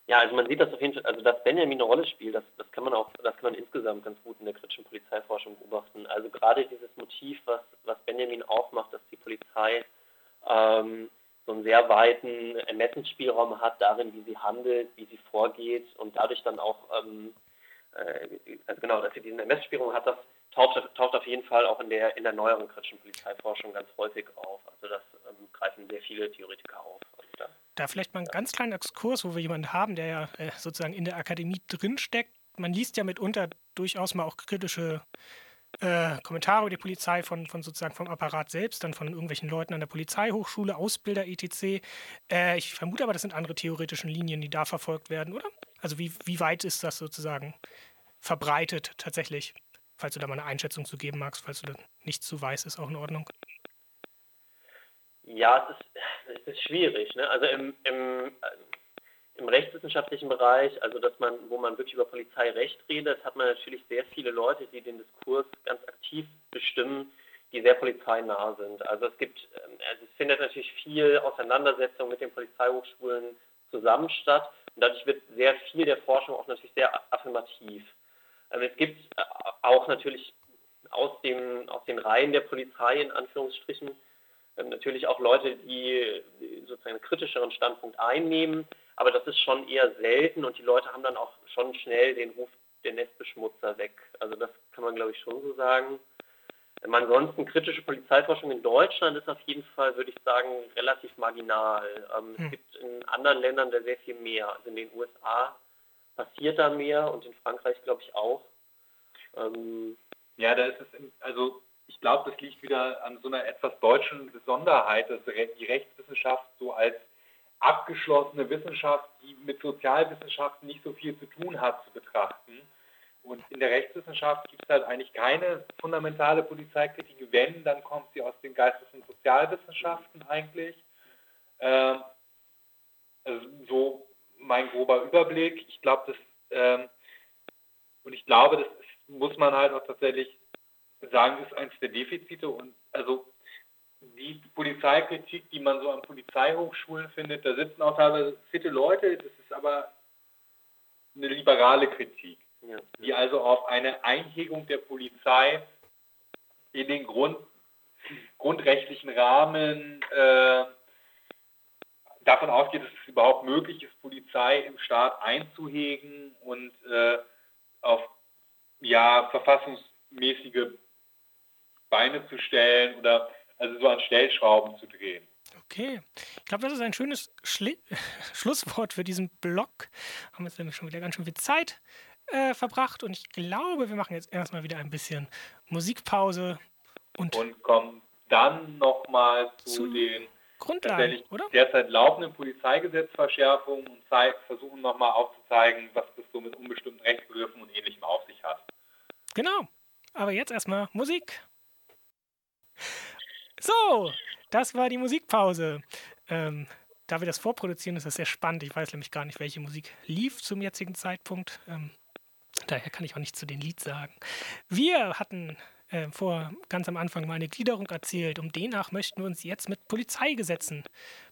Ja, also man sieht das auf jeden Fall, also dass Benjamin eine Rolle spielt, das, das kann man auch, das kann man insgesamt ganz gut in der kritischen Polizeiforschung beobachten. Also gerade dieses Motiv, was, was Benjamin aufmacht, dass die Polizei ähm, so einen sehr weiten Ermessensspielraum hat darin, wie sie handelt, wie sie vorgeht und dadurch dann auch, ähm, äh, also genau, dass sie diesen Ermessensspielraum hat, das taucht, taucht auf jeden Fall auch in der, in der neueren kritischen Polizeiforschung ganz häufig auf. Also das ähm, greifen sehr viele Theoretiker auf. Da vielleicht mal einen ganz kleinen Exkurs, wo wir jemanden haben, der ja äh, sozusagen in der Akademie drinsteckt. Man liest ja mitunter durchaus mal auch kritische äh, Kommentare über die Polizei von, von sozusagen vom Apparat selbst, dann von irgendwelchen Leuten an der Polizeihochschule, Ausbilder, etc. Äh, ich vermute aber, das sind andere theoretische Linien, die da verfolgt werden, oder? Also wie, wie weit ist das sozusagen verbreitet tatsächlich? Falls du da mal eine Einschätzung zu geben magst, falls du da nichts zu weißt, ist auch in Ordnung. Ja, es ist, es ist schwierig. Ne? Also im, im, im rechtswissenschaftlichen Bereich, also dass man, wo man wirklich über Polizeirecht redet, hat man natürlich sehr viele Leute, die den Diskurs ganz aktiv bestimmen, die sehr polizeinah sind. Also es gibt, ähm, also es findet natürlich viel Auseinandersetzung mit den Polizeihochschulen zusammen statt und dadurch wird sehr viel der Forschung auch natürlich sehr affirmativ. Also es gibt äh, auch natürlich aus, dem, aus den Reihen der Polizei in Anführungsstrichen ähm, natürlich auch Leute, die sozusagen einen kritischeren Standpunkt einnehmen, aber das ist schon eher selten und die Leute haben dann auch schon schnell den Ruf der Nestbeschmutzer weg. Also das kann man, glaube ich, schon so sagen. Ähm, ansonsten kritische Polizeiforschung in Deutschland ist auf jeden Fall, würde ich sagen, relativ marginal. Ähm, hm. Es gibt in anderen Ländern da sehr viel mehr. Also in den USA passiert da mehr und in Frankreich, glaube ich, auch. Ähm, ja, da ist es, also ich glaube, das liegt wieder an so einer etwas deutschen Besonderheit, dass die Rechtswissenschaft so als abgeschlossene Wissenschaft, die mit Sozialwissenschaften nicht so viel zu tun hat, zu betrachten. Und in der Rechtswissenschaft gibt es halt eigentlich keine fundamentale Polizeikritik. Wenn, dann kommt sie aus den Geistes- und Sozialwissenschaften eigentlich. Ähm, also so mein grober Überblick. Ich glaube, das ähm, und ich glaube, das muss man halt auch tatsächlich sagen, ist eines der Defizite und also die Polizeikritik, die man so an Polizeihochschulen findet, da sitzen auch teilweise fitte Leute, das ist aber eine liberale Kritik, ja. die also auf eine Einhegung der Polizei in den Grund, grundrechtlichen Rahmen äh, davon ausgeht, dass es überhaupt möglich ist, Polizei im Staat einzuhegen und äh, auf ja, verfassungsmäßige Beine zu stellen oder also so an Stellschrauben zu drehen. Okay, ich glaube, das ist ein schönes Schli [LAUGHS] Schlusswort für diesen Blog. Haben jetzt nämlich schon wieder ganz schön viel Zeit äh, verbracht und ich glaube, wir machen jetzt erstmal wieder ein bisschen Musikpause und, und kommen dann nochmal zu, zu den Grundlagen, oder? derzeit laufenden Polizeigesetzverschärfungen und versuchen nochmal aufzuzeigen, was das so mit unbestimmten Rechtsbegriffen und Ähnlichem auf sich hat. Genau, aber jetzt erstmal Musik. So, das war die Musikpause. Ähm, da wir das vorproduzieren, ist das sehr spannend. Ich weiß nämlich gar nicht, welche Musik lief zum jetzigen Zeitpunkt. Ähm, daher kann ich auch nicht zu den Lied sagen. Wir hatten äh, vor ganz am Anfang mal eine Gliederung erzählt und demnach möchten wir uns jetzt mit Polizeigesetzen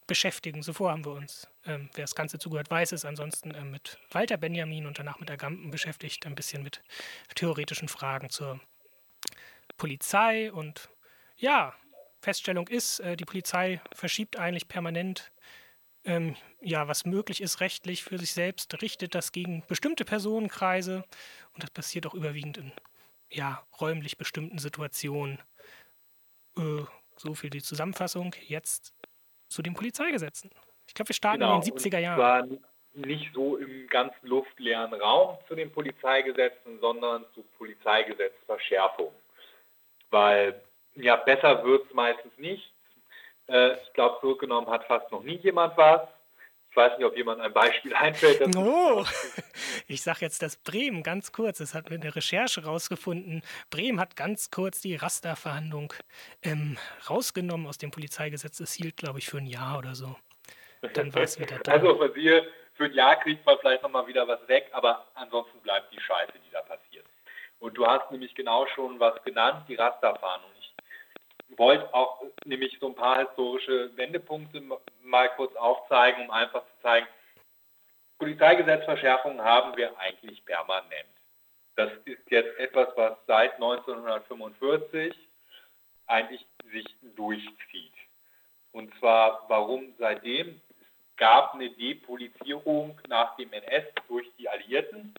beschäftigen. Zuvor haben wir uns, ähm, wer das Ganze zugehört, weiß es, ansonsten äh, mit Walter Benjamin und danach mit Agamben beschäftigt, ein bisschen mit theoretischen Fragen zur Polizei und ja, Feststellung ist, äh, die Polizei verschiebt eigentlich permanent ähm, ja, was möglich ist rechtlich für sich selbst, richtet das gegen bestimmte Personenkreise und das passiert auch überwiegend in ja, räumlich bestimmten Situationen. Äh, so viel die Zusammenfassung. Jetzt zu den Polizeigesetzen. Ich glaube, wir starten genau, in den 70er Jahren. Nicht so im ganzen luftleeren Raum zu den Polizeigesetzen, sondern zu Polizeigesetzverschärfung. Weil ja, besser wird es meistens nicht. Äh, ich glaube, zurückgenommen hat fast noch nie jemand was. Ich weiß nicht, ob jemand ein Beispiel [LAUGHS] einfällt. Oh, [LAUGHS] ich sage jetzt das Bremen ganz kurz. Das hat mir eine Recherche rausgefunden. Bremen hat ganz kurz die Rasterverhandlung ähm, rausgenommen aus dem Polizeigesetz. Das hielt, glaube ich, für ein Jahr oder so. Dann war es wieder [LAUGHS] da. Also für, Sie, für ein Jahr kriegt man vielleicht nochmal wieder was weg, aber ansonsten bleibt die Scheiße, die da passiert. Und du hast nämlich genau schon was genannt, die Rasterfahndung wollte auch nämlich so ein paar historische Wendepunkte mal kurz aufzeigen, um einfach zu zeigen, Polizeigesetzverschärfungen haben wir eigentlich permanent. Das ist jetzt etwas, was seit 1945 eigentlich sich durchzieht. Und zwar, warum seitdem? Es gab eine Depolizierung nach dem NS durch die Alliierten,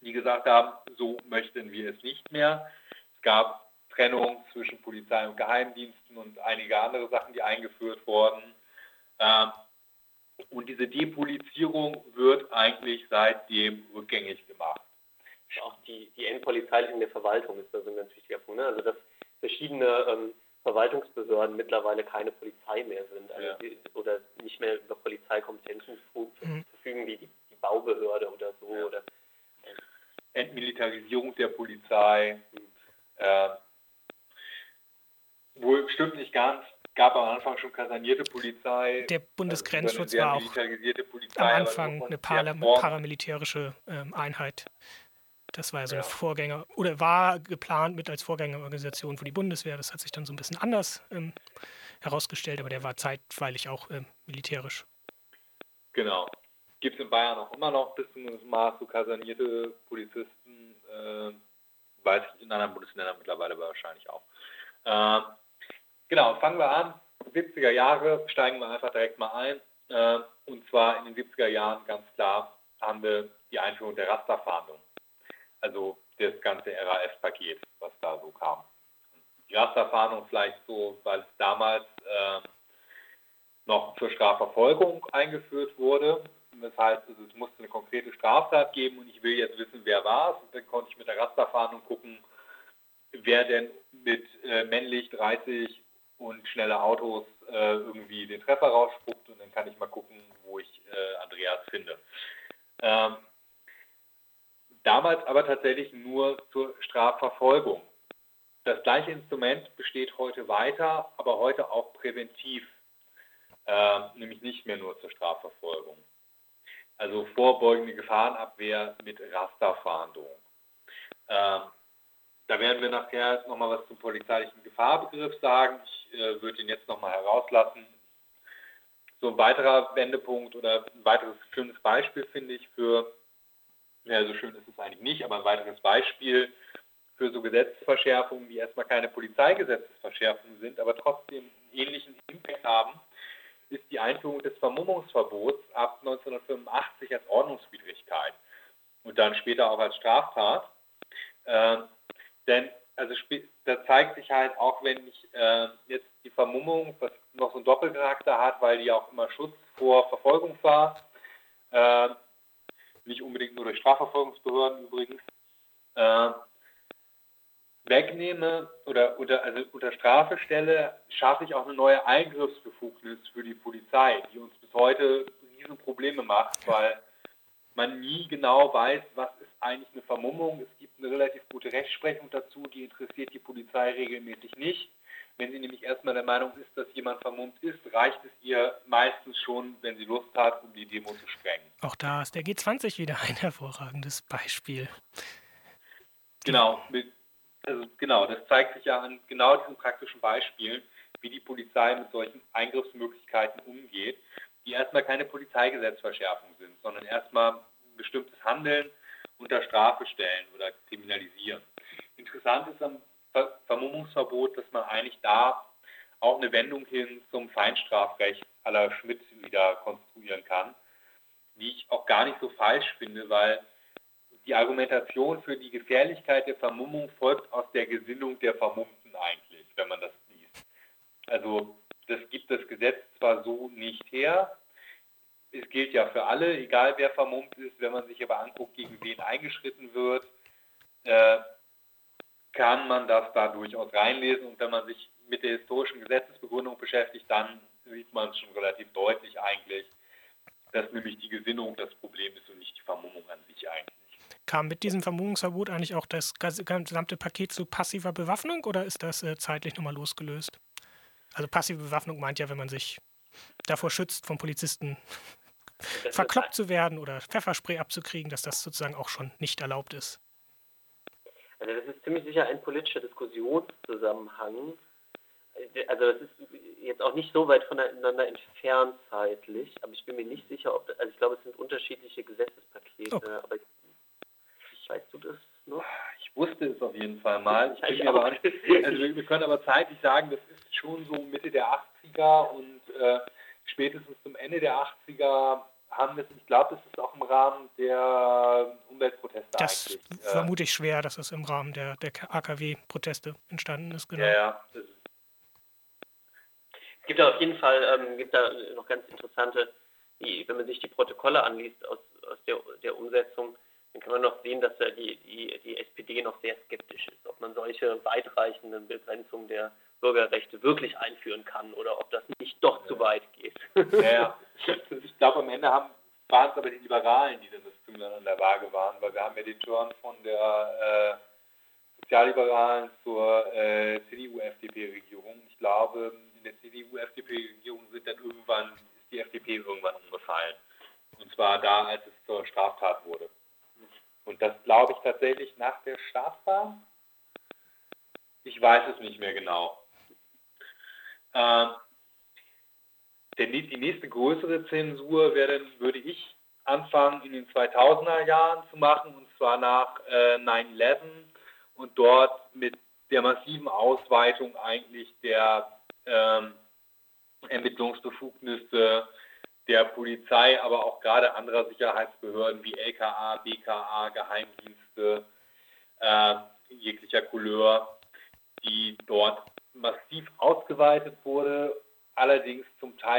die gesagt haben, so möchten wir es nicht mehr. Es gab Trennung zwischen Polizei und Geheimdiensten und einige andere Sachen, die eingeführt wurden. Ähm, und diese Depolizierung wird eigentlich seitdem rückgängig gemacht. Auch die, die Endpolizeilichen der Verwaltung ist da so ein ganz wichtiger Punkt. Ne? Also dass verschiedene ähm, Verwaltungsbehörden mittlerweile keine Polizei mehr sind also ja. die, oder nicht mehr über Polizeikompetenzen mhm. verfügen wie die, die, Baubehörde oder so. Ja. Oder, äh. Entmilitarisierung der Polizei. Mhm. Äh, wohl stimmt nicht ganz. Gab am Anfang schon kasernierte Polizei. Der Bundesgrenzschutz also war auch Polizei, am Anfang eine paramilitärische ähm, Einheit. Das war ja so ja. ein Vorgänger oder war geplant mit als Vorgängerorganisation für die Bundeswehr. Das hat sich dann so ein bisschen anders ähm, herausgestellt, aber der war zeitweilig auch ähm, militärisch. Genau. Gibt es in Bayern auch immer noch bis zum Maß so kasernierte Polizisten. Äh, weiß ich in anderen Bundesländern mittlerweile wahrscheinlich auch. Äh, Genau, fangen wir an. 70er Jahre, steigen wir einfach direkt mal ein. Äh, und zwar in den 70er Jahren ganz klar haben wir die Einführung der Rasterfahndung. Also das ganze RAF-Paket, was da so kam. Die Rasterfahndung vielleicht so, weil es damals äh, noch zur Strafverfolgung eingeführt wurde. Das heißt, es musste eine konkrete Straftat geben und ich will jetzt wissen, wer war es. Und dann konnte ich mit der Rasterfahndung gucken, wer denn mit äh, männlich 30 und schnelle Autos äh, irgendwie den Treffer rausspuckt und dann kann ich mal gucken, wo ich äh, Andreas finde. Ähm, damals aber tatsächlich nur zur Strafverfolgung. Das gleiche Instrument besteht heute weiter, aber heute auch präventiv, äh, nämlich nicht mehr nur zur Strafverfolgung. Also vorbeugende Gefahrenabwehr mit Rasterfahndung. Ähm, da werden wir nachher nochmal was zum polizeilichen Gefahrbegriff sagen. Ich äh, würde ihn jetzt nochmal herauslassen. So ein weiterer Wendepunkt oder ein weiteres schönes Beispiel finde ich für, ja, so schön ist es eigentlich nicht, aber ein weiteres Beispiel für so Gesetzesverschärfungen, die erstmal keine Polizeigesetzesverschärfungen sind, aber trotzdem einen ähnlichen Impact haben, ist die Einführung des Vermummungsverbots ab 1985 als Ordnungswidrigkeit und dann später auch als Straftat. Äh, denn also da zeigt sich halt auch, wenn ich äh, jetzt die Vermummung, was noch so einen Doppelcharakter hat, weil die auch immer Schutz vor Verfolgung war, äh, nicht unbedingt nur durch Strafverfolgungsbehörden übrigens, äh, wegnehme oder, oder also unter Strafe stelle, schaffe ich auch eine neue Eingriffsbefugnis für die Polizei, die uns bis heute riesen Probleme macht, weil man nie genau weiß, was ist eigentlich eine Vermummung. Es gibt eine relativ gute Rechtsprechung dazu, die interessiert die Polizei regelmäßig nicht. Wenn sie nämlich erstmal der Meinung ist, dass jemand vermummt ist, reicht es ihr meistens schon, wenn sie Lust hat, um die Demo zu sprengen. Auch da ist der G20 wieder ein hervorragendes Beispiel. Genau, also genau, das zeigt sich ja an genau diesen praktischen Beispielen, wie die Polizei mit solchen Eingriffsmöglichkeiten umgeht, die erstmal keine Polizeigesetzverschärfung sind, sondern erstmal ein bestimmtes Handeln unter Strafe stellen oder kriminalisieren. Interessant ist am Vermummungsverbot, dass man eigentlich da auch eine Wendung hin zum Feinstrafrecht aller Schmidt wieder konstruieren kann, die ich auch gar nicht so falsch finde, weil die Argumentation für die Gefährlichkeit der Vermummung folgt aus der Gesinnung der Vermummten eigentlich, wenn man das liest. Also das gibt das Gesetz zwar so nicht her, es gilt ja für alle, egal wer vermummt ist, wenn man sich aber anguckt, gegen wen eingeschritten wird, äh, kann man das da durchaus reinlesen und wenn man sich mit der historischen Gesetzesbegründung beschäftigt, dann sieht man es schon relativ deutlich eigentlich, dass nämlich die Gesinnung das Problem ist und nicht die Vermummung an sich eigentlich. Kam mit diesem Vermummungsverbot eigentlich auch das gesamte Paket zu passiver Bewaffnung oder ist das äh, zeitlich nochmal losgelöst? Also passive Bewaffnung meint ja, wenn man sich davor schützt, vom Polizisten verkloppt zu werden oder Pfefferspray abzukriegen, dass das sozusagen auch schon nicht erlaubt ist. Also das ist ziemlich sicher ein politischer Diskussionszusammenhang. Also das ist jetzt auch nicht so weit voneinander entfernt zeitlich, aber ich bin mir nicht sicher, ob, also ich glaube, es sind unterschiedliche Gesetzespakete, okay. aber ich, weißt du das noch? Ich wusste es auf jeden Fall mal. Ich ich aber nicht, also wir können aber zeitlich sagen, das ist schon so Mitte der 80er und äh, spätestens zum Ende der 80er haben wir es, ich glaube, das ist auch im Rahmen der Umweltproteste das eigentlich. Äh, vermute ich schwer, dass es im Rahmen der, der AKW-Proteste entstanden ist. Genau. Ja, ja. Es gibt da auf jeden Fall ähm, gibt da noch ganz interessante, die, wenn man sich die Protokolle anliest aus, aus der, der Umsetzung, dann kann man noch sehen, dass da die, die, die SPD noch sehr skeptisch ist, ob man solche weitreichenden Begrenzungen der Bürgerrechte wirklich einführen kann oder ob das nicht doch ja. zu weit geht. Ja, ich [LAUGHS] glaube, am Ende haben, waren es aber die Liberalen, die dann das Zünglein an der Waage waren, weil wir haben ja den Turn von der äh, Sozialliberalen zur äh, CDU-FDP-Regierung. Ich glaube, in der CDU-FDP-Regierung sind dann irgendwann, ist die FDP irgendwann umgefallen. Und zwar da, als es zur Straftat wurde. Und das glaube ich tatsächlich nach der Startbahn. Ich weiß es nicht mehr genau. Äh, der, die nächste größere Zensur wäre würde ich anfangen, in den 2000er Jahren zu machen, und zwar nach äh, 9-11 und dort mit der massiven Ausweitung eigentlich der ähm, Ermittlungsbefugnisse der Polizei, aber auch gerade anderer Sicherheitsbehörden wie LKA, BKA, Geheimdienste äh, jeglicher Couleur, die dort massiv ausgeweitet wurde, allerdings zum Teil